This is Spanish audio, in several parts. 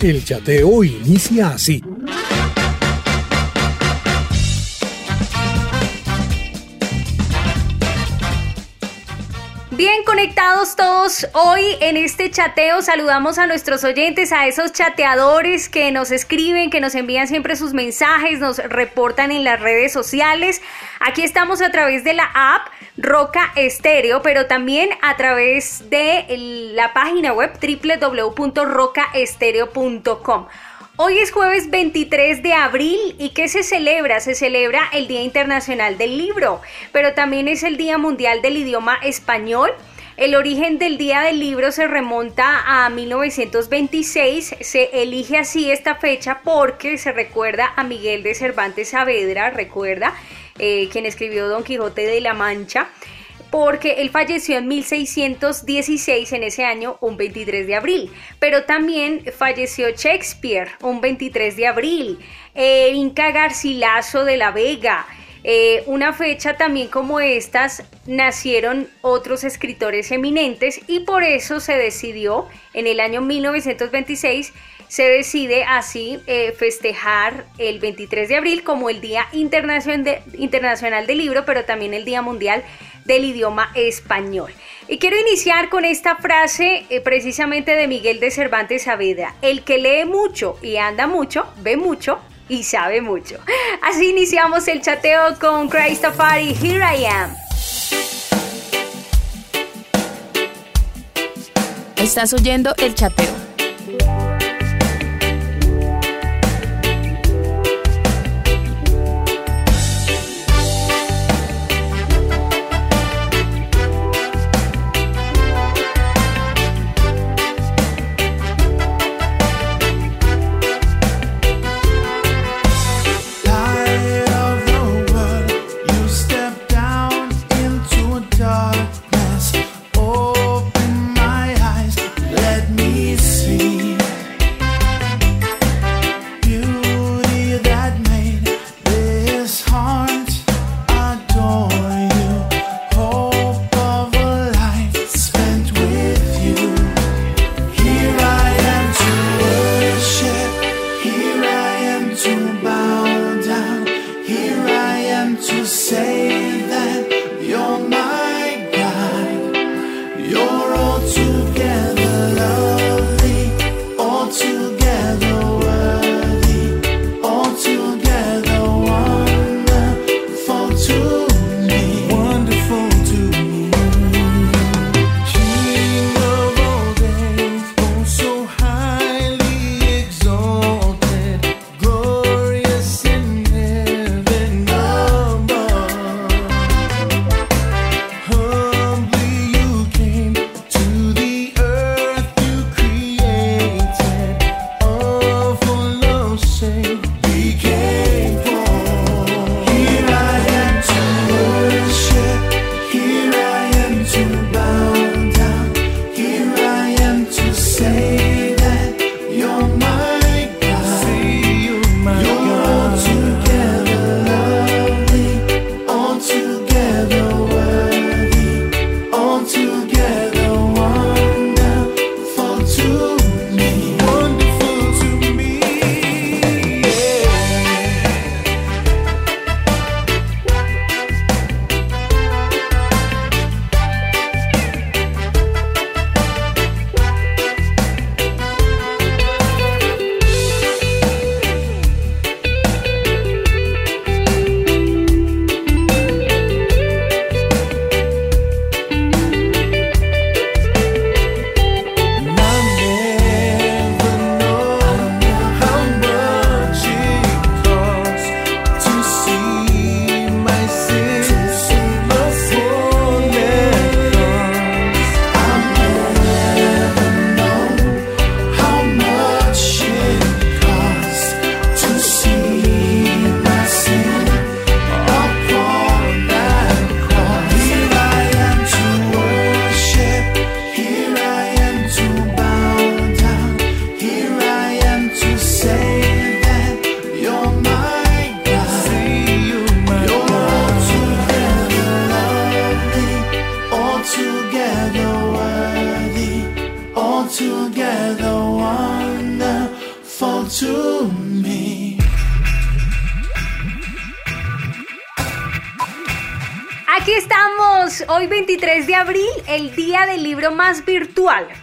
El chateo inicia así. Bien conectados todos, hoy en este chateo saludamos a nuestros oyentes, a esos chateadores que nos escriben, que nos envían siempre sus mensajes, nos reportan en las redes sociales. Aquí estamos a través de la app Roca Estéreo, pero también a través de la página web www.rocaestereo.com. Hoy es jueves 23 de abril y ¿qué se celebra? Se celebra el Día Internacional del Libro, pero también es el Día Mundial del Idioma Español. El origen del Día del Libro se remonta a 1926. Se elige así esta fecha porque se recuerda a Miguel de Cervantes Saavedra, recuerda, eh, quien escribió Don Quijote de la Mancha porque él falleció en 1616 en ese año, un 23 de abril. Pero también falleció Shakespeare, un 23 de abril. Inca Garcilaso de la Vega. Eh, una fecha también como estas nacieron otros escritores eminentes y por eso se decidió en el año 1926 se decide así eh, festejar el 23 de abril como el Día Internacional, del Libro, pero también el Día Mundial del idioma español. Y quiero iniciar con esta frase eh, precisamente de Miguel de Cervantes Saavedra. El que lee mucho y anda mucho, ve mucho y sabe mucho. Así iniciamos el chateo con Christopher y Here I Am. Estás oyendo el chateo.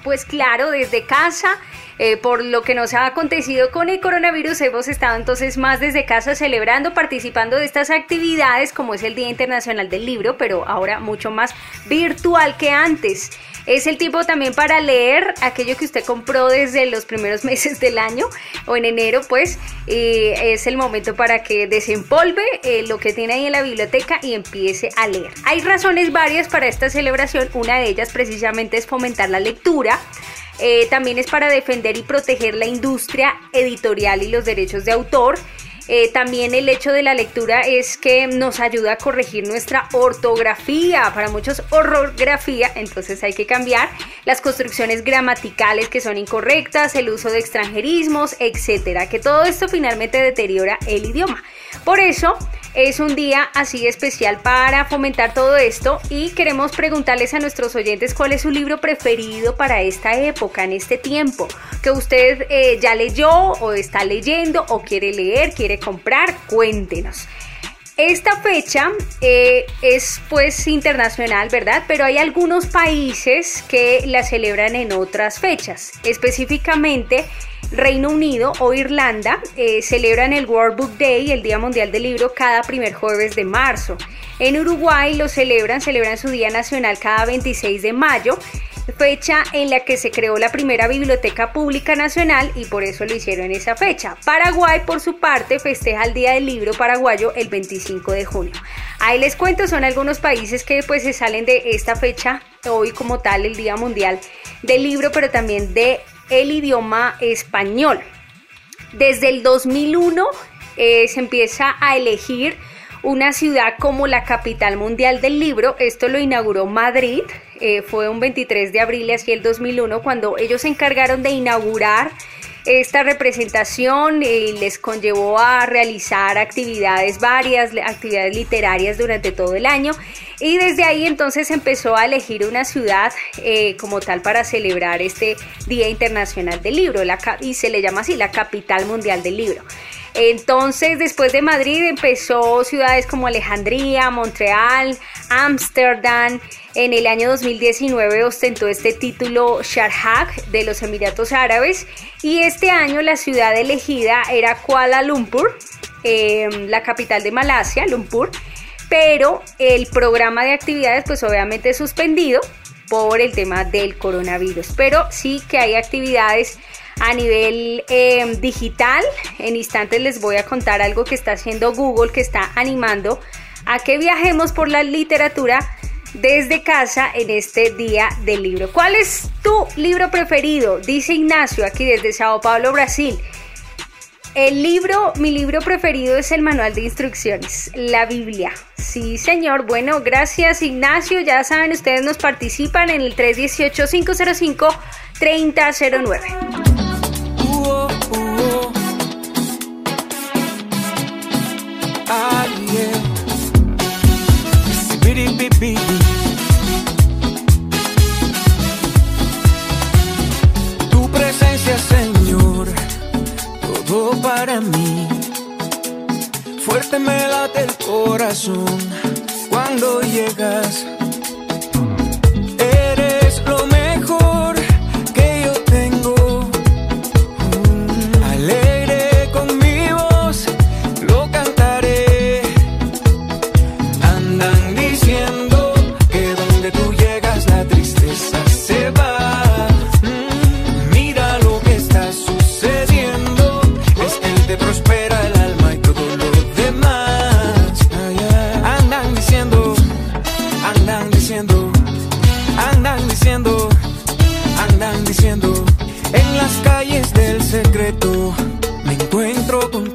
Pues claro, desde casa eh, por lo que nos ha acontecido con el coronavirus, hemos estado entonces más desde casa celebrando, participando de estas actividades como es el Día Internacional del Libro, pero ahora mucho más virtual que antes. Es el tiempo también para leer aquello que usted compró desde los primeros meses del año o en enero, pues es el momento para que desempolve eh, lo que tiene ahí en la biblioteca y empiece a leer. Hay razones varias para esta celebración, una de ellas precisamente es fomentar la lectura. Eh, también es para defender y proteger la industria editorial y los derechos de autor. Eh, también el hecho de la lectura es que nos ayuda a corregir nuestra ortografía, para muchos orografía, entonces hay que cambiar las construcciones gramaticales que son incorrectas, el uso de extranjerismos, etcétera, que todo esto finalmente deteriora el idioma. Por eso, es un día así especial para fomentar todo esto y queremos preguntarles a nuestros oyentes cuál es su libro preferido para esta época, en este tiempo, que usted eh, ya leyó o está leyendo o quiere leer, quiere comprar, cuéntenos. Esta fecha eh, es pues internacional, ¿verdad? Pero hay algunos países que la celebran en otras fechas. Específicamente, Reino Unido o Irlanda eh, celebran el World Book Day, el Día Mundial del Libro, cada primer jueves de marzo. En Uruguay lo celebran, celebran su Día Nacional cada 26 de mayo fecha en la que se creó la primera biblioteca pública nacional y por eso lo hicieron en esa fecha. Paraguay, por su parte, festeja el Día del Libro Paraguayo el 25 de junio. Ahí les cuento, son algunos países que pues se salen de esta fecha, hoy como tal, el Día Mundial del Libro, pero también de el idioma español. Desde el 2001 eh, se empieza a elegir una ciudad como la capital mundial del libro. Esto lo inauguró Madrid, eh, fue un 23 de abril hacia el 2001 cuando ellos se encargaron de inaugurar esta representación y les conllevó a realizar actividades varias, actividades literarias durante todo el año y desde ahí entonces empezó a elegir una ciudad eh, como tal para celebrar este Día Internacional del Libro y se le llama así la capital mundial del libro. Entonces, después de Madrid empezó ciudades como Alejandría, Montreal, Ámsterdam. En el año 2019 ostentó este título Sharjah de los Emiratos Árabes y este año la ciudad elegida era Kuala Lumpur, em, la capital de Malasia, Lumpur, pero el programa de actividades pues obviamente suspendido por el tema del coronavirus, pero sí que hay actividades a nivel em, digital. En instantes les voy a contar algo que está haciendo Google, que está animando a que viajemos por la literatura desde casa en este día del libro. ¿Cuál es tu libro preferido? Dice Ignacio aquí desde Sao Paulo, Brasil. El libro, mi libro preferido es el manual de instrucciones, la Biblia. Sí, señor. Bueno, gracias Ignacio. Ya saben, ustedes nos participan en el 318-505-3009. Tu para mí. Fuerte me late el corazón cuando llegas tú llegas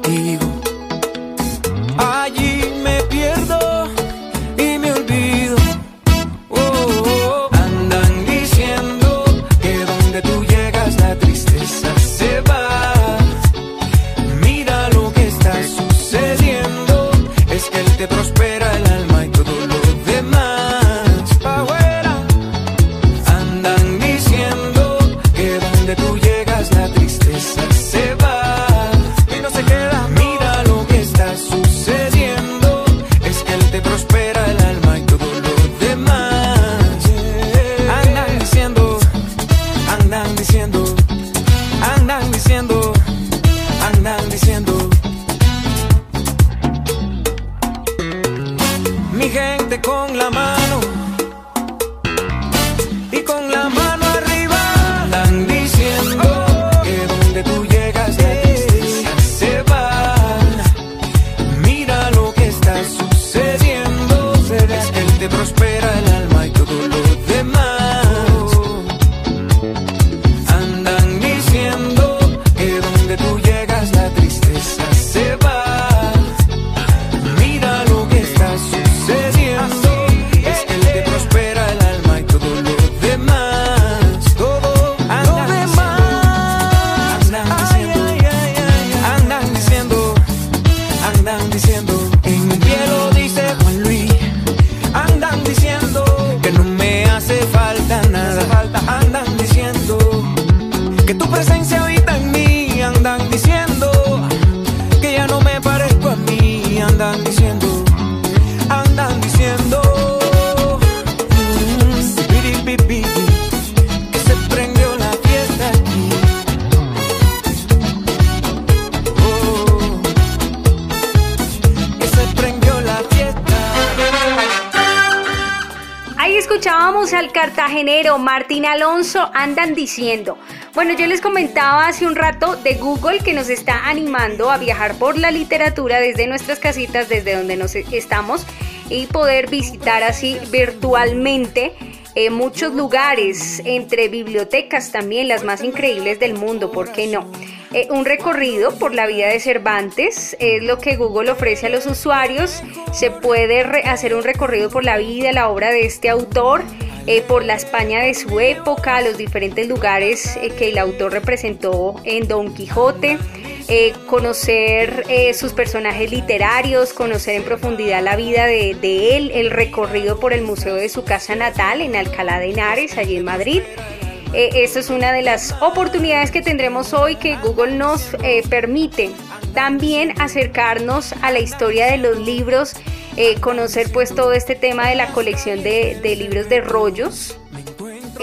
Alonso, andan diciendo. Bueno, yo les comentaba hace un rato de Google que nos está animando a viajar por la literatura desde nuestras casitas, desde donde nos estamos, y poder visitar así virtualmente eh, muchos lugares, entre bibliotecas también, las más increíbles del mundo, ¿por qué no? Eh, un recorrido por la vida de Cervantes es lo que Google ofrece a los usuarios. Se puede hacer un recorrido por la vida, la obra de este autor. Eh, por la España de su época, los diferentes lugares que el autor representó en Don Quijote, conocer sus personajes literarios, conocer en profundidad la vida de, él, el recorrido por el museo de su casa natal en Alcalá de Henares, allí en Madrid. Eh, esta es una de las oportunidades que tendremos hoy que Google nos eh, permite también acercarnos a la historia de los libros, eh, conocer pues todo este tema de la colección de, de libros de rollos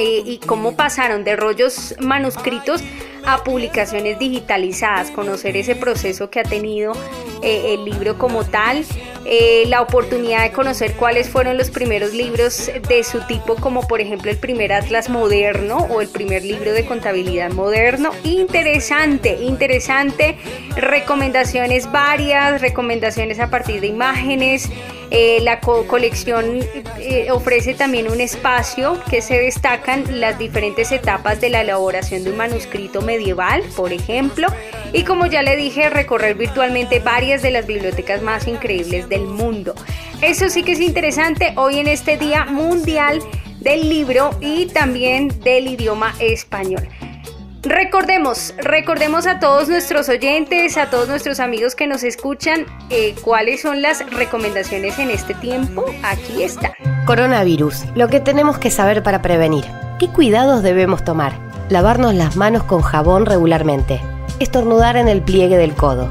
y cómo pasaron de rollos manuscritos a publicaciones digitalizadas, conocer ese proceso que ha tenido eh, el libro como tal, eh, la oportunidad de conocer cuáles fueron los primeros libros de su tipo, como por ejemplo el primer atlas moderno o el primer libro de contabilidad moderno. Interesante, interesante, recomendaciones varias, recomendaciones a partir de imágenes. Eh, la colección ofrece también un espacio que se destacan las diferentes etapas de la elaboración de un manuscrito medieval, por ejemplo, y como ya le dije, recorrer virtualmente varias de las bibliotecas más increíbles del mundo. Eso sí que es interesante hoy en este Día Mundial del Libro y también del idioma español. Recordemos, recordemos a todos nuestros oyentes, a todos nuestros amigos que nos escuchan, eh, cuáles son las recomendaciones en este tiempo. Aquí están. Coronavirus, lo que tenemos que saber para prevenir. ¿Qué cuidados debemos tomar? lavarnos las manos con jabón regularmente, estornudar en el pliegue del codo,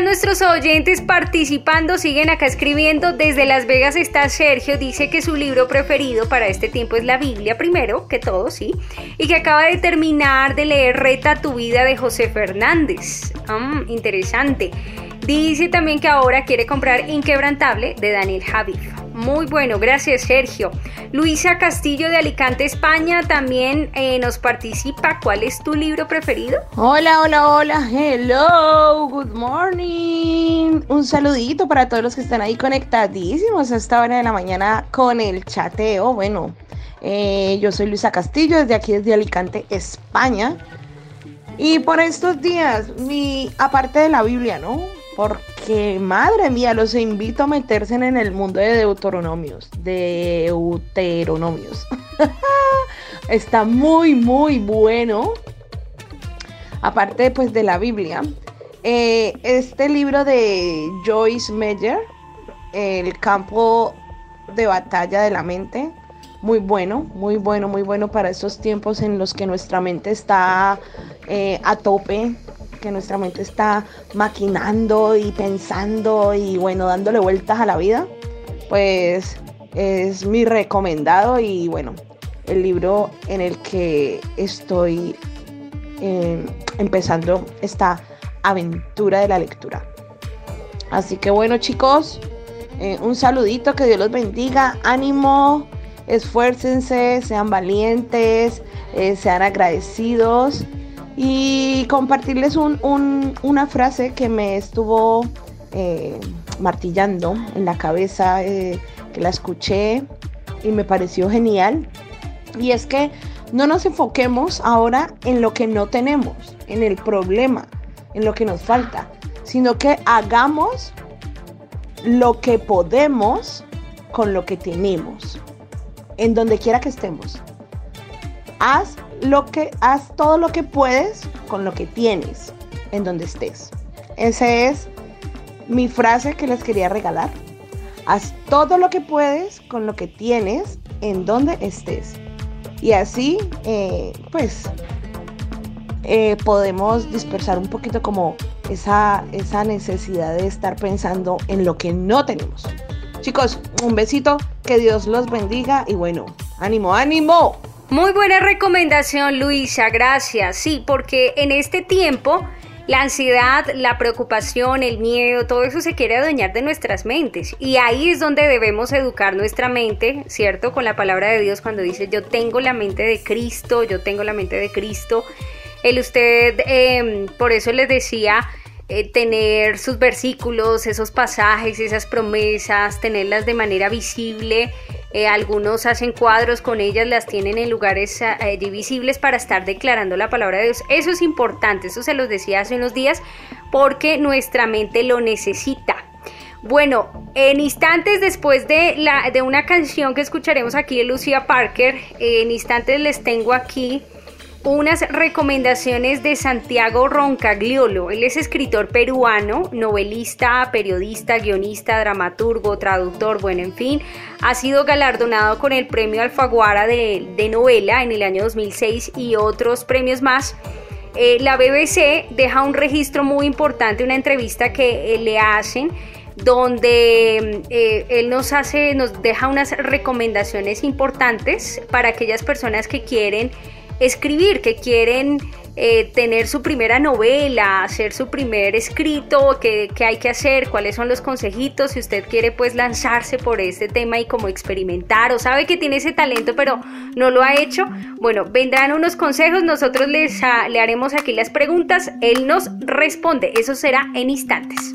Nuestros oyentes participando, siguen acá escribiendo. Desde Las Vegas está Sergio, dice que su libro preferido para este tiempo es la Biblia, primero que todo, sí, y que acaba de terminar de leer Reta tu vida de José Fernández. Ah, interesante. Dice también que ahora quiere comprar Inquebrantable de Daniel Javif. Muy bueno, gracias Sergio. Luisa Castillo de Alicante, España, también eh, nos participa. ¿Cuál es tu libro preferido? Hola, hola, hola, hello, good morning. Un saludito para todos los que están ahí conectadísimos a esta hora de la mañana con el chateo. Bueno, eh, yo soy Luisa Castillo, desde aquí, desde Alicante, España. Y por estos días, mi, aparte de la Biblia, ¿no? Porque, madre mía, los invito a meterse en el mundo de Deuteronomios. Deuteronomios. Está muy, muy bueno. Aparte, pues, de la Biblia. Eh, este libro de Joyce Meyer, El campo de batalla de la mente. Muy bueno, muy bueno, muy bueno para estos tiempos en los que nuestra mente está eh, a tope que nuestra mente está maquinando y pensando y bueno, dándole vueltas a la vida, pues es mi recomendado y bueno, el libro en el que estoy em, empezando esta aventura de la lectura. Así que bueno chicos, eh, un saludito, que Dios los bendiga, ánimo, esfuércense, sean valientes, eh, sean agradecidos y compartirles una frase que me estuvo eh, martillando en la cabeza, eh, que la escuché y me pareció genial. Y es que no nos enfoquemos ahora en lo que no tenemos, en el problema, en lo que nos falta, sino que hagamos lo que podemos con lo que tenemos, en donde quiera que estemos. Haz lo que haz todo lo que puedes con lo que tienes en donde estés. Esa es mi frase que les quería regalar. Haz todo lo que puedes con lo que tienes en donde estés. Y así, eh, pues, eh, podemos dispersar un poquito como esa, esa necesidad de estar pensando en lo que no tenemos. Chicos, un besito, que Dios los bendiga y bueno, ánimo, ánimo. Muy buena recomendación, Luisa, gracias. Sí, porque en este tiempo la ansiedad, la preocupación, el miedo, todo eso se quiere adueñar de nuestras mentes. Y ahí es donde debemos educar nuestra mente, ¿cierto? Con la palabra de Dios cuando dice, yo tengo la mente de Cristo, yo tengo la mente de Cristo. El usted, em, por eso les decía, eh, tener sus versículos, esos pasajes, esas promesas, tenerlas de manera visible. Eh, algunos hacen cuadros con ellas, las tienen en lugares eh, visibles para estar declarando la palabra de Dios. Eso es importante, eso se los decía hace unos días, porque nuestra mente lo necesita. Bueno, en instantes después de, la, de una canción que escucharemos aquí de Lucia Parker, en instantes les tengo aquí unas recomendaciones de Santiago Roncagliolo. Él es escritor peruano, novelista, periodista, guionista, dramaturgo, traductor, bueno, en fin. Ha sido galardonado con el premio Alfaguara de, novela en el año 2006 y otros premios más. Eh, la BBC deja un registro muy importante, una entrevista que eh, le hacen donde eh, él nos hace, nos deja unas recomendaciones importantes para aquellas personas que quieren escribir, que quieren eh, tener su primera novela, hacer su primer escrito, qué, hay que hacer, cuáles son los consejitos, si usted quiere pues lanzarse por este tema y como experimentar o sabe que tiene ese talento pero no lo ha hecho, bueno, vendrán unos consejos, nosotros le haremos aquí las preguntas, él nos responde, eso será en instantes.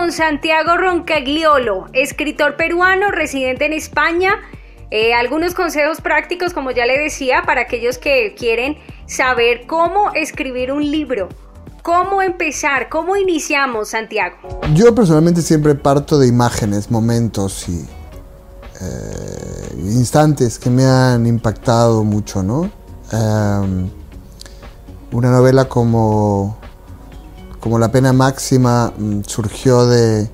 Con Santiago Roncagliolo, escritor peruano residente en España. Eh, algunos consejos prácticos, como ya le decía, para aquellos que quieren saber cómo escribir un libro. ¿Cómo empezar? ¿Cómo iniciamos, Santiago? Yo personalmente siempre parto de imágenes, momentos y eh, instantes que me han impactado mucho, ¿no? Em, una novela como, como La pena máxima mm, surgió de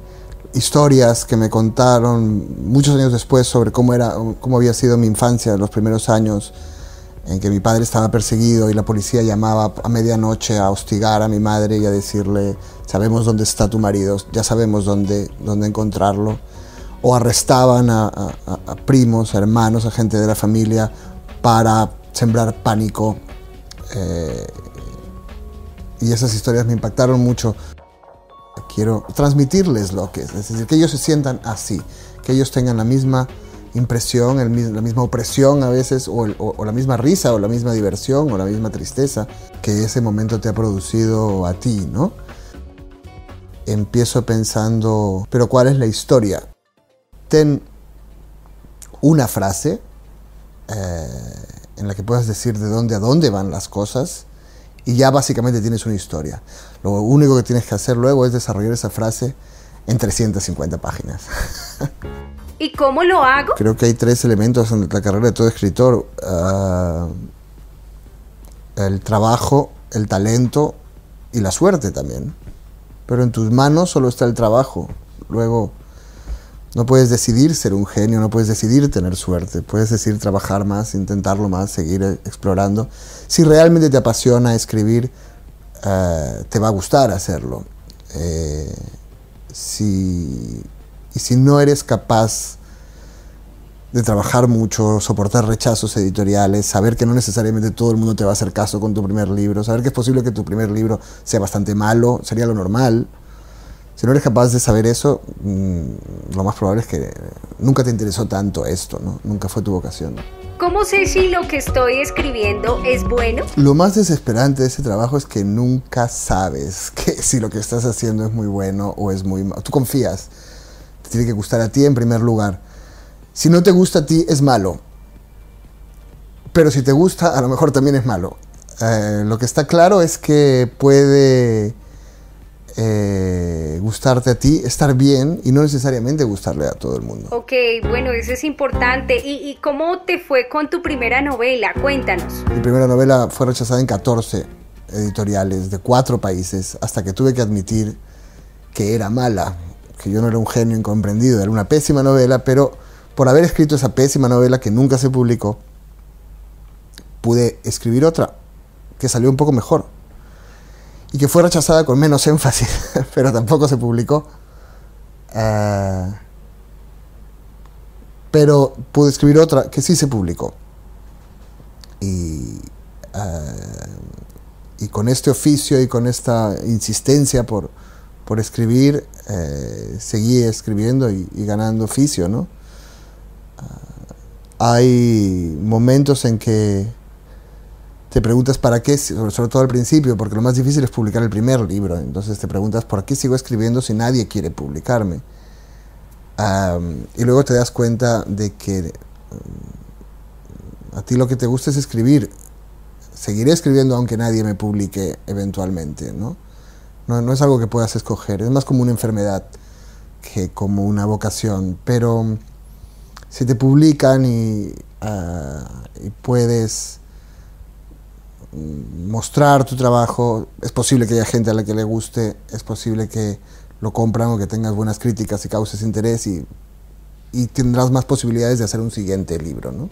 historias que me contaron muchos años después sobre cómo, era, cómo había sido mi infancia, los primeros años en que mi padre estaba perseguido y la policía llamaba a medianoche a hostigar a mi madre y a decirle, sabemos dónde está tu marido, ya sabemos dónde, dónde encontrarlo. O arrestaban a, primos, a hermanos, a gente de la familia para sembrar pánico. Eh, y esas historias me impactaron mucho. Quiero transmitirles lo que es, es decir, que ellos se sientan así, que ellos tengan la misma impresión, la misma opresión a veces, o, la misma risa, o la misma diversión, o la misma tristeza que ese momento te ha producido a ti, ¿no? Empiezo pensando, pero ¿cuál es la historia? Ten una frase eh, en la que puedas decir de dónde a dónde van las cosas y ya básicamente tienes una historia. Lo único que tienes que hacer luego es desarrollar esa frase en 350 páginas. ¿Y cómo lo hago? Creo que hay tres elementos en la carrera de todo escritor. Ah, el trabajo, el talento y la suerte también. Pero en tus manos solo está el trabajo. Luego, no puedes decidir ser un genio, no puedes decidir tener suerte. Puedes decidir trabajar más, intentarlo más, seguir explorando. Si realmente te apasiona escribir, ah, te va a gustar hacerlo. Eh, si y si no eres capaz de trabajar mucho, soportar rechazos editoriales, saber que no necesariamente todo el mundo te va a hacer caso con tu primer libro, saber que es posible que tu primer libro sea bastante malo, sería lo normal. Si no eres capaz de saber eso, mm, lo más probable es que nunca te interesó tanto esto, ¿no? Nunca fue tu vocación. ¿Cómo sé si lo que estoy escribiendo es bueno? Lo más desesperante de ese trabajo es que nunca sabes que si lo que estás haciendo es muy bueno o es muy malo. Tú confías tiene que gustar a ti en primer lugar. Si no te gusta a ti, es malo. Pero si te gusta, a lo mejor también es malo. Eh, lo que está claro es que puede eh, gustarte a ti, estar bien y no necesariamente gustarle a todo el mundo. Ok, bueno, eso es importante. ¿Y, ¿Y, cómo te fue con tu primera novela? Cuéntanos. Mi primera novela fue rechazada en 14 editoriales de cuatro países hasta que tuve que admitir que era mala que yo no era un genio incomprendido, era una pésima novela, pero por haber escrito esa pésima novela que nunca se publicó, pude escribir otra que salió un poco mejor y que fue rechazada con menos énfasis, pero tampoco se publicó. Eh, pero pude escribir otra que sí se publicó. Y, eh, y con este oficio y con esta insistencia por, por escribir, eh, seguí escribiendo y, ganando oficio, ¿no? Hay momentos en que te preguntas para qué, sobre todo al principio, porque lo más difícil es publicar el primer libro, entonces te preguntas por qué sigo escribiendo si nadie quiere publicarme. y luego te das cuenta de que mm, a ti lo que te gusta es escribir. Seguiré escribiendo aunque nadie me publique eventualmente, ¿no? No, es algo que puedas escoger, es más como una enfermedad que como una vocación. Pero mm, si te publican ah, y, puedes mostrar tu trabajo, es posible que haya gente a la que le guste, es posible que lo compran o que tengas buenas críticas y causes interés y, y tendrás más posibilidades de hacer un siguiente libro. ¿no?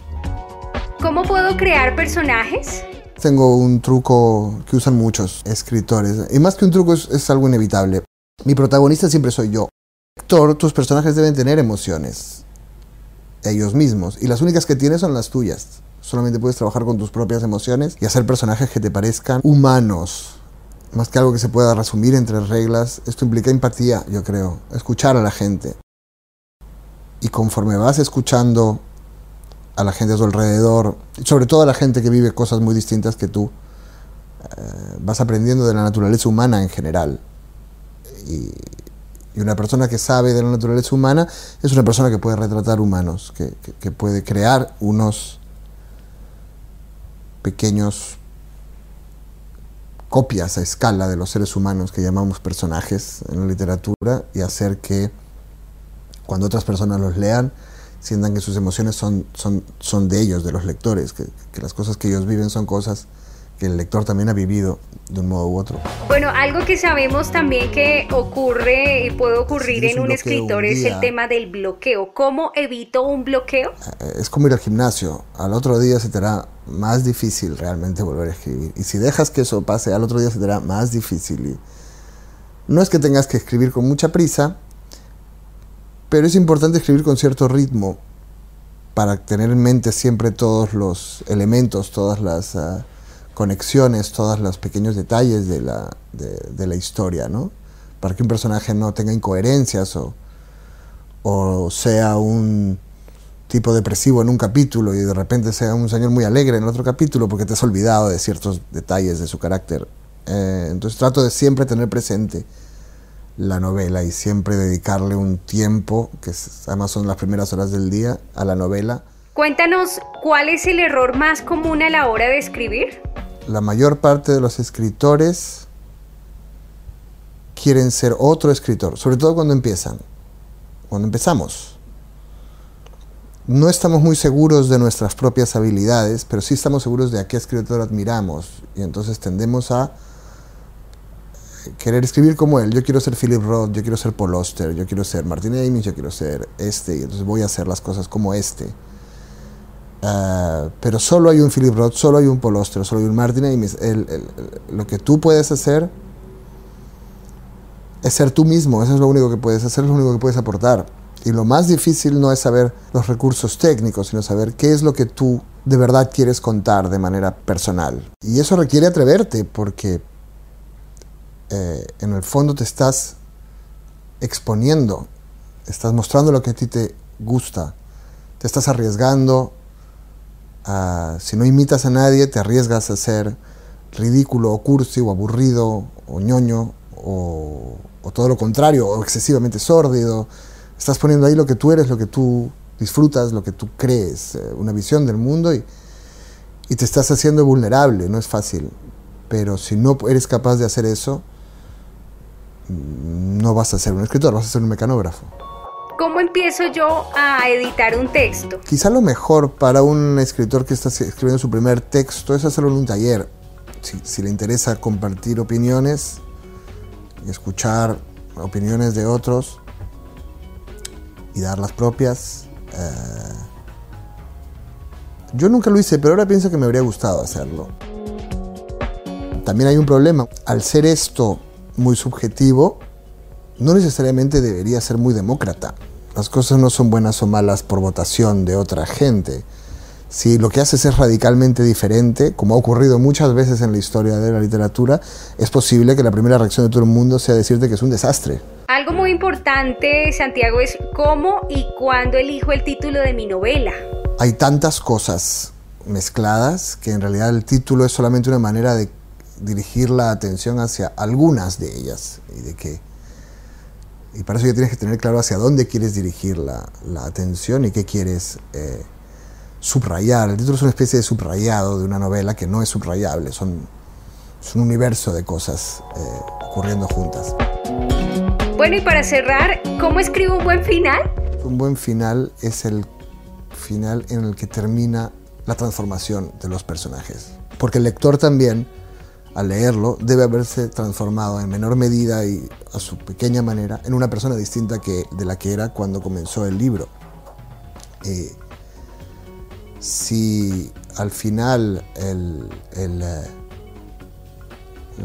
¿Cómo puedo crear personajes? Tengo un truco que usan muchos escritores. Y más que un truco es, algo inevitable. Mi protagonista siempre soy yo. Lector, tus personajes deben tener emociones. Ellos mismos. Y las únicas que tienes son las tuyas. Solamente puedes trabajar con tus propias emociones y hacer personajes que te parezcan humanos. Más que algo que se pueda resumir entre reglas, esto implica empatía, yo creo. Escuchar a la gente. Y conforme vas escuchando a la gente a tu alrededor, sobre todo a la gente que vive cosas muy distintas que tú, eh, vas aprendiendo de la naturaleza humana en general. Y, una persona que sabe de la naturaleza humana es una persona que puede retratar humanos, que puede crear unos pequeños copias a escala de los seres humanos que llamamos personajes en la literatura y hacer que cuando otras personas los lean sientan que sus emociones son, son, son de ellos, de los lectores, que, que las cosas que ellos viven son cosas que el lector también ha vivido de un modo u otro. Bueno, algo que sabemos también que ocurre y puede ocurrir en un, escritor es el tema del bloqueo. ¿Cómo evito un bloqueo? Eh, es como ir al gimnasio. Al otro día se te hará más difícil realmente volver a escribir. Y si dejas que eso pase, al otro día se te más difícil. Y no es que tengas que escribir con mucha prisa, pero es importante escribir con cierto ritmo para tener en mente siempre todos los elementos, todas las... Ah, conexiones, todos los pequeños detalles de la, de, la historia, ¿no? Para que un personaje no tenga incoherencias o, o sea un tipo depresivo en un capítulo y de repente sea un señor muy alegre en el otro capítulo porque te has olvidado de ciertos detalles de su carácter. Eh, entonces trato de siempre tener presente la novela y siempre dedicarle un tiempo, que además son las primeras horas del día, a la novela. Cuéntanos, ¿cuál es el error más común a la hora de escribir? la mayor parte de los escritores quieren ser otro escritor, sobre todo cuando empiezan, cuando empezamos. No estamos muy seguros de nuestras propias habilidades, pero sí estamos seguros de a qué escritor admiramos y entonces tendemos a querer escribir como él. Yo quiero ser Philip Roth, yo quiero ser Paul Auster, yo quiero ser Martin Amis, yo quiero ser este, y entonces voy a hacer las cosas como este. Ah, pero solo hay un Philip Roth, solo hay un Paul solo hay un Martin Amis. lo que tú puedes hacer es ser tú mismo, eso es lo único que puedes hacer, es lo único que puedes aportar. Y lo más difícil no es saber los recursos técnicos, sino saber qué es lo que tú de verdad quieres contar de manera personal. Y eso requiere atreverte, porque eh, en el fondo te estás exponiendo, estás mostrando lo que a ti te gusta, te estás arriesgando si no imitas a nadie, te arriesgas a ser ridículo o cursi o aburrido o ñoño o, todo lo contrario, o excesivamente sórdido. Estás poniendo ahí lo que tú eres, lo que tú disfrutas, lo que tú crees, eh, una visión del mundo y, y te estás haciendo vulnerable, no es fácil. Pero si no eres capaz de hacer eso, mm, no vas a ser un escritor, vas a ser un mecanógrafo. ¿Cómo empiezo yo a editar un texto? Quizá lo mejor para un escritor que está escribiendo su primer texto es hacerlo en un taller. Si, le interesa compartir opiniones y escuchar opiniones de otros y dar las propias. Eh, yo nunca lo hice, pero ahora pienso que me habría gustado hacerlo. También hay un problema. Al ser esto muy subjetivo, no necesariamente debería ser muy demócrata. Las cosas no son buenas o malas por votación de otra gente. Si lo que haces es radicalmente diferente, como ha ocurrido muchas veces en la historia de la literatura, es posible que la primera reacción de todo el mundo sea decirte que es un desastre. Algo muy importante, Santiago, es cómo y cuándo elijo el título de mi novela. Hay tantas cosas mezcladas que en realidad el título es solamente una manera de dirigir la atención hacia algunas de ellas y de que y para eso ya tienes que tener claro hacia dónde quieres dirigir la, atención y qué quieres eh, subrayar. El título es una especie de subrayado de una novela que no es subrayable, son, es un universo de cosas eh, ocurriendo juntas. Bueno, y para cerrar, ¿cómo escribo un buen final? Un buen final es el final en el que termina la transformación de los personajes. Porque el lector también al leerlo, debe haberse transformado en menor medida y a su pequeña manera en una persona distinta que, de la que era cuando comenzó el libro. Eh, si al final eh,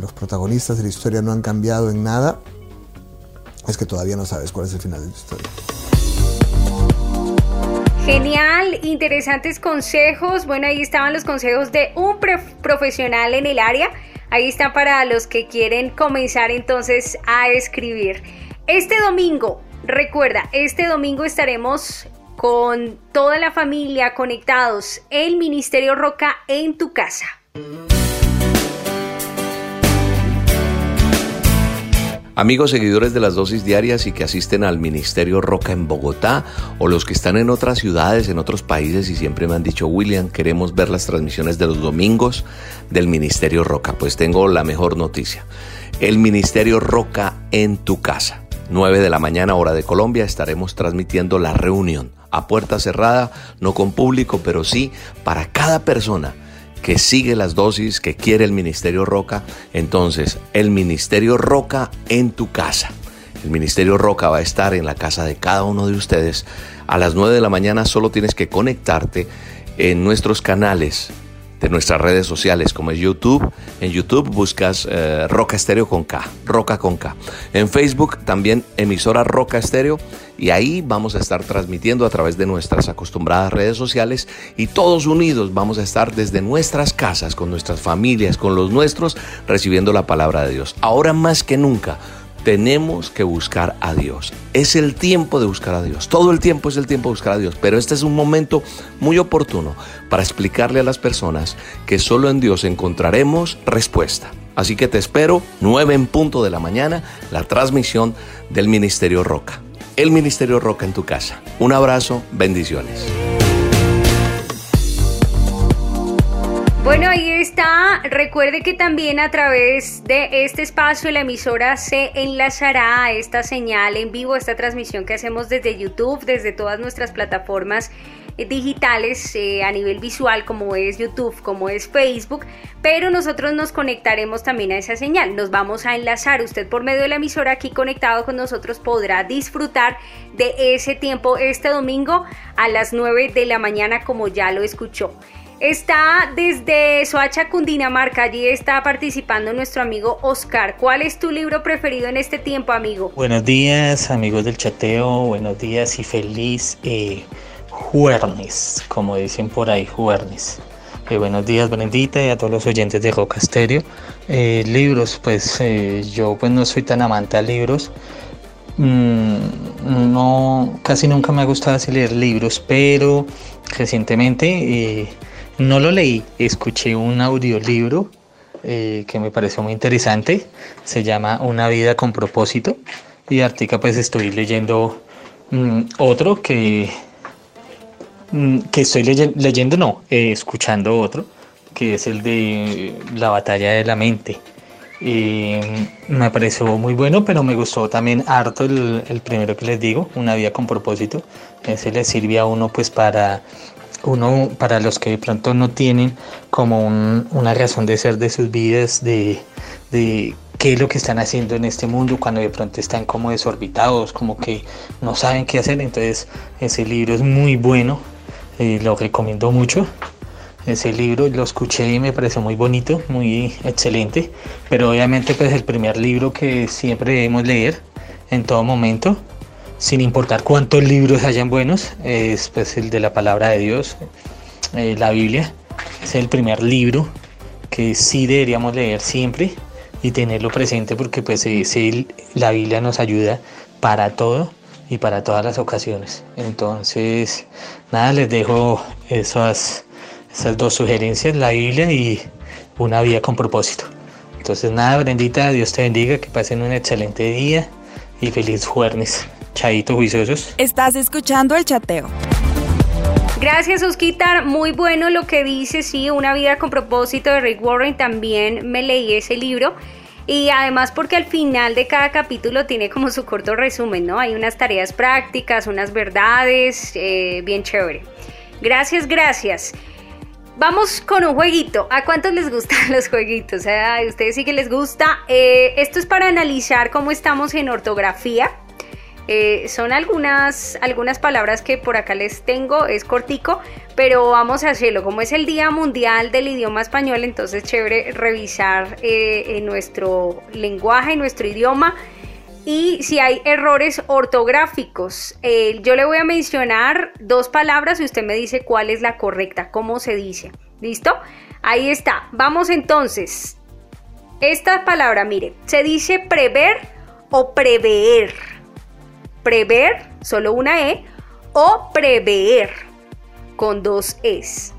los protagonistas de la historia no han cambiado en nada, es que todavía no sabes cuál es el final de tu historia. Genial, interesantes consejos. Bueno, ahí estaban los consejos de un profesional en el área. Ahí está para los que quieren comenzar entonces a escribir. Este domingo, recuerda, este domingo estaremos con toda la familia conectados el Ministerio Roca en tu casa. Amigos seguidores de las dosis diarias y que asisten al Ministerio Roca en Bogotá o los que están en otras ciudades, en otros países y siempre me han dicho, William, queremos ver las transmisiones de los domingos del Ministerio Roca. Pues tengo la mejor noticia. El Ministerio Roca en tu casa. 9 de la mañana hora de Colombia estaremos transmitiendo la reunión a puerta cerrada, no con público, pero sí para cada persona que sigue las dosis, que quiere el Ministerio Roca, entonces el Ministerio Roca en tu casa. El Ministerio Roca va a estar en la casa de cada uno de ustedes. A las 9 de la mañana solo tienes que conectarte en nuestros canales de nuestras redes sociales como es YouTube. En YouTube buscas eh, Roca Estéreo con K, Roca con K. En Facebook también emisora Roca Estéreo y ahí vamos a estar transmitiendo a través de nuestras acostumbradas redes sociales y todos unidos vamos a estar desde nuestras casas, con nuestras familias, con los nuestros, recibiendo la palabra de Dios. Ahora más que nunca tenemos que buscar a Dios. Es el tiempo de buscar a Dios. Todo el tiempo es el tiempo de buscar a Dios. Pero este es un momento muy oportuno para explicarle a las personas que solo en Dios encontraremos respuesta. Así que te espero 9 en punto de la mañana, la transmisión del Ministerio Roca. El Ministerio Roca en tu casa. Un abrazo, bendiciones. Bueno, ahí está. Recuerde que también a través de este espacio la emisora se enlazará a esta señal en vivo, esta transmisión que hacemos desde YouTube, desde todas nuestras plataformas eh, digitales eh, a nivel visual como es YouTube, como es Facebook, pero nosotros nos conectaremos también a esa señal, nos vamos a enlazar, usted por medio de la emisora aquí conectado con nosotros podrá disfrutar de ese tiempo este domingo a las 9 de la mañana como ya lo escuchó. Está desde Soacha, Cundinamarca. Allí está participando nuestro amigo Oscar. ¿Cuál es tu libro preferido en este tiempo, amigo? Buenos días, amigos del chateo. Buenos días y feliz eh, jueves, como dicen por ahí, jueves. Eh, buenos días, Brendita, y a todos los oyentes de Roca Stereo. Eh, libros, pues eh, yo pues no soy tan amante a libros. Mm, no, casi nunca me ha gustado leer libros, pero recientemente no lo leí, escuché un audiolibro eh, que me pareció muy interesante. Se llama Una vida con propósito. Y Artica pues estoy leyendo mm, otro que, mm, que estoy leyendo, no, eh, escuchando otro, que es el de La batalla de la mente. me pareció muy bueno, pero me gustó también harto el, el primero que les digo, Una vida con propósito. Ese le sirve a uno pues para uno, para los que de pronto no tienen como una razón de ser de sus vidas, de, qué es lo que están haciendo en este mundo, cuando de pronto están como desorbitados, como que no saben qué hacer, entonces ese libro es muy bueno, eh, lo recomiendo mucho. Ese libro lo escuché y me pareció muy bonito, muy excelente, pero obviamente pues el primer libro que siempre debemos leer en todo momento sin importar cuántos libros hayan buenos, es pues el de la palabra de Dios, eh, la Biblia. Es el primer libro que sí deberíamos leer siempre y tenerlo presente porque pues la Biblia nos ayuda para todo y para todas las ocasiones. Entonces, nada, les dejo esas, esas dos sugerencias, la Biblia y una vida con propósito. Entonces, nada, Brendita, Dios te bendiga, que pasen un excelente día y feliz jueves. Chaito, juiciosos. Estás escuchando el chateo. Gracias, Osquitar. Muy bueno lo que dice, sí, Una vida con propósito de Rick Warren. También me leí ese libro. Y además porque al final de cada capítulo tiene como su corto resumen, ¿no? Hay unas tareas prácticas, unas verdades, eh, bien chévere. Gracias, gracias. Vamos con un jueguito. ¿A cuántos les gustan los jueguitos? ¿A ustedes sí que les gusta? Eh, esto es para analizar cómo estamos en ortografía. Eh, son algunas, algunas palabras que por acá les tengo, es cortico, pero vamos a hacerlo. Como es el Día Mundial del Idioma Español, entonces chévere revisar eh, nuestro lenguaje, en nuestro idioma. Y si hay errores ortográficos, eh, yo le voy a mencionar dos palabras y usted me dice cuál es la correcta, cómo se dice. ¿Listo? Ahí está. Vamos entonces. Esta palabra, mire, se dice prever o prever prever, solo una E, o prever, con dos Es.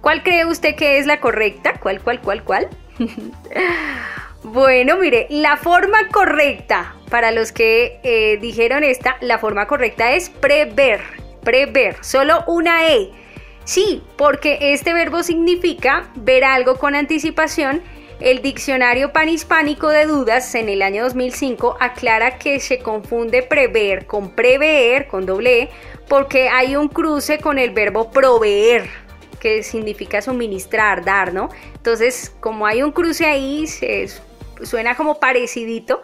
¿Cuál cree usted que es la correcta? ¿Cuál, cuál, cuál, cuál? bueno, mire, la forma correcta para los que eh, dijeron esta, la forma correcta es prever, prever, solo una E. Sí, porque este verbo significa ver algo con anticipación. El diccionario panhispánico de dudas en el año 2005 aclara que se confunde prever con prever, con doble E, porque hay un cruce con el verbo proveer, que significa suministrar, dar, ¿no? Entonces, como hay un cruce ahí, suena como parecidito,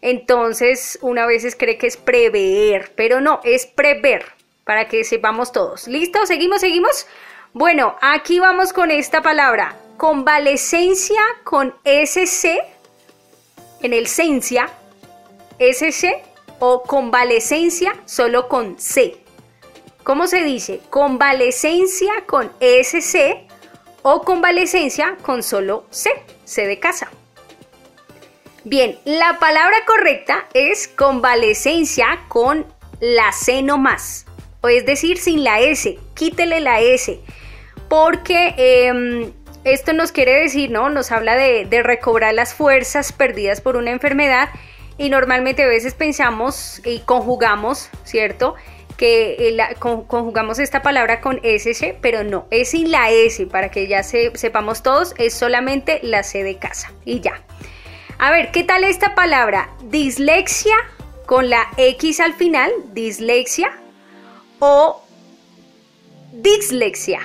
entonces una vez cree que es prever, pero no, es prever, para que sepamos todos. ¿Listo? ¿Seguimos? ¿Seguimos? Bueno, aquí vamos con esta palabra. Convalescencia con SC, en el cencia, SC, o convalescencia solo con C. ¿Cómo se dice? Convalescencia con SC o convalescencia con solo C, C de casa. Bien, la palabra correcta es convalescencia con la C no más, o es decir, sin la S, quítele la S, porque em, esto nos quiere decir, ¿no? Nos habla de, recobrar las fuerzas perdidas por una enfermedad y normalmente a veces pensamos y conjugamos, ¿cierto? que eh, conjugamos esta palabra con SC, pero no, es sin la S, para que ya sepamos todos, es solamente la C de casa y ya. A ver, ¿qué tal esta palabra? Dislexia con la X al final, dislexia, o dislexia.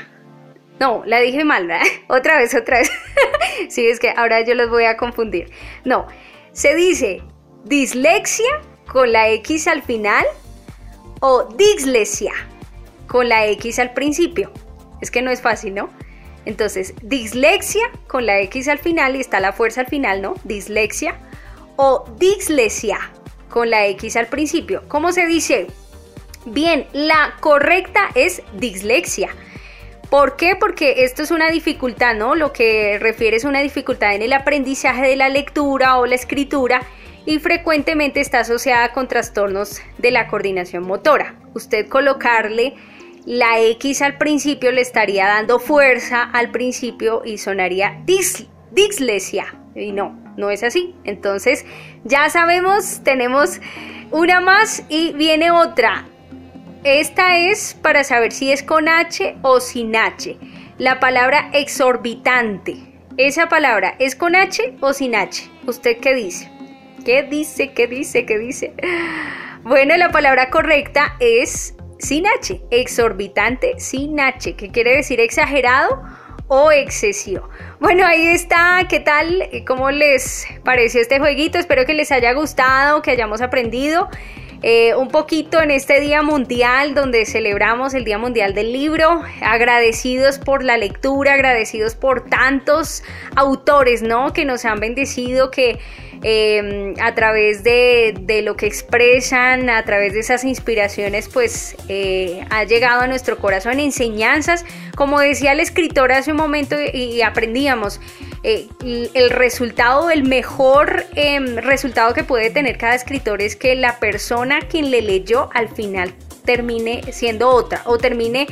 No, la dije mal, ¿verdad? Otra vez, otra vez. sí, es que ahora yo los voy a confundir. No, se dice dislexia con la X al final o dislexia con la X al principio. Es que no es fácil, ¿no? Entonces, dislexia con la X al final y está la fuerza al final, ¿no? Dislexia o dislexia con la X al principio. ¿Cómo se dice? Bien, la correcta es dislexia. ¿Por qué? Porque esto es una dificultad, ¿no? Lo que refiere es una dificultad en el aprendizaje de la lectura o la escritura y frecuentemente está asociada con trastornos de la coordinación motora. Usted colocarle la X al principio le estaría dando fuerza al principio y sonaría dis, dislexia. Y no, no es así. Entonces, ya sabemos, tenemos una más y viene otra. Esta es para saber si es con H o sin H. La palabra exorbitante. ¿Esa palabra es con H o sin H? ¿Usted qué dice? ¿Qué dice? ¿Qué dice? ¿Qué dice? Bueno, la palabra correcta es sin H, exorbitante sin H, que quiere decir exagerado o excesivo. Bueno, ahí está. ¿Qué tal? ¿Cómo les pareció este jueguito? Espero que les haya gustado, que hayamos aprendido. Eh, un poquito en este Día Mundial donde celebramos el Día Mundial del Libro, agradecidos por la lectura, agradecidos por tantos autores, ¿no? Que nos han bendecido, que Em, a través de, lo que expresan, a través de esas inspiraciones, pues eh, ha llegado a nuestro corazón enseñanzas. Como decía el escritor hace un momento y, aprendíamos, eh, el resultado, el mejor em, resultado que puede tener cada escritor es que la persona quien le leyó al final termine siendo otra o termine,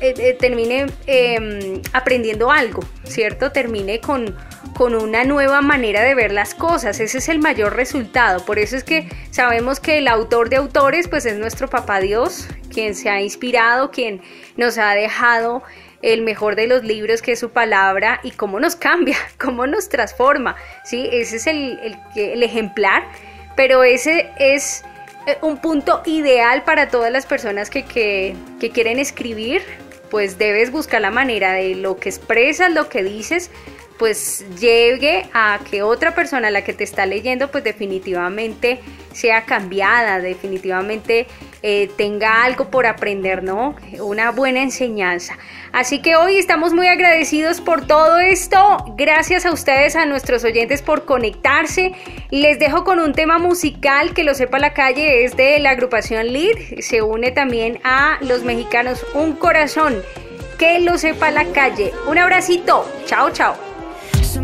eh, termine em, aprendiendo algo, ¿cierto? Termine con con una nueva manera de ver las cosas. Ese es el mayor resultado. Por eso es que sabemos que el autor de autores pues es nuestro papá Dios, quien se ha inspirado, quien nos ha dejado el mejor de los libros que es su palabra y cómo nos cambia, cómo nos transforma. ¿sí? Ese es el, el ejemplar, pero ese es eh, un punto ideal para todas las personas que, que, que quieren escribir, pues debes buscar la manera de lo que expresas, lo que dices, pues llegue a que otra persona, la que te está leyendo, pues definitivamente sea cambiada, definitivamente eh, tenga algo por aprender, ¿no? Una buena enseñanza. Así que hoy estamos muy agradecidos por todo esto. Gracias a ustedes, a nuestros oyentes por conectarse. Les dejo con un tema musical que lo sepa la calle, es de la agrupación Lead. Se une también a los mexicanos Un Corazón. Que lo sepa la calle. Un abracito. Chao, chao. Se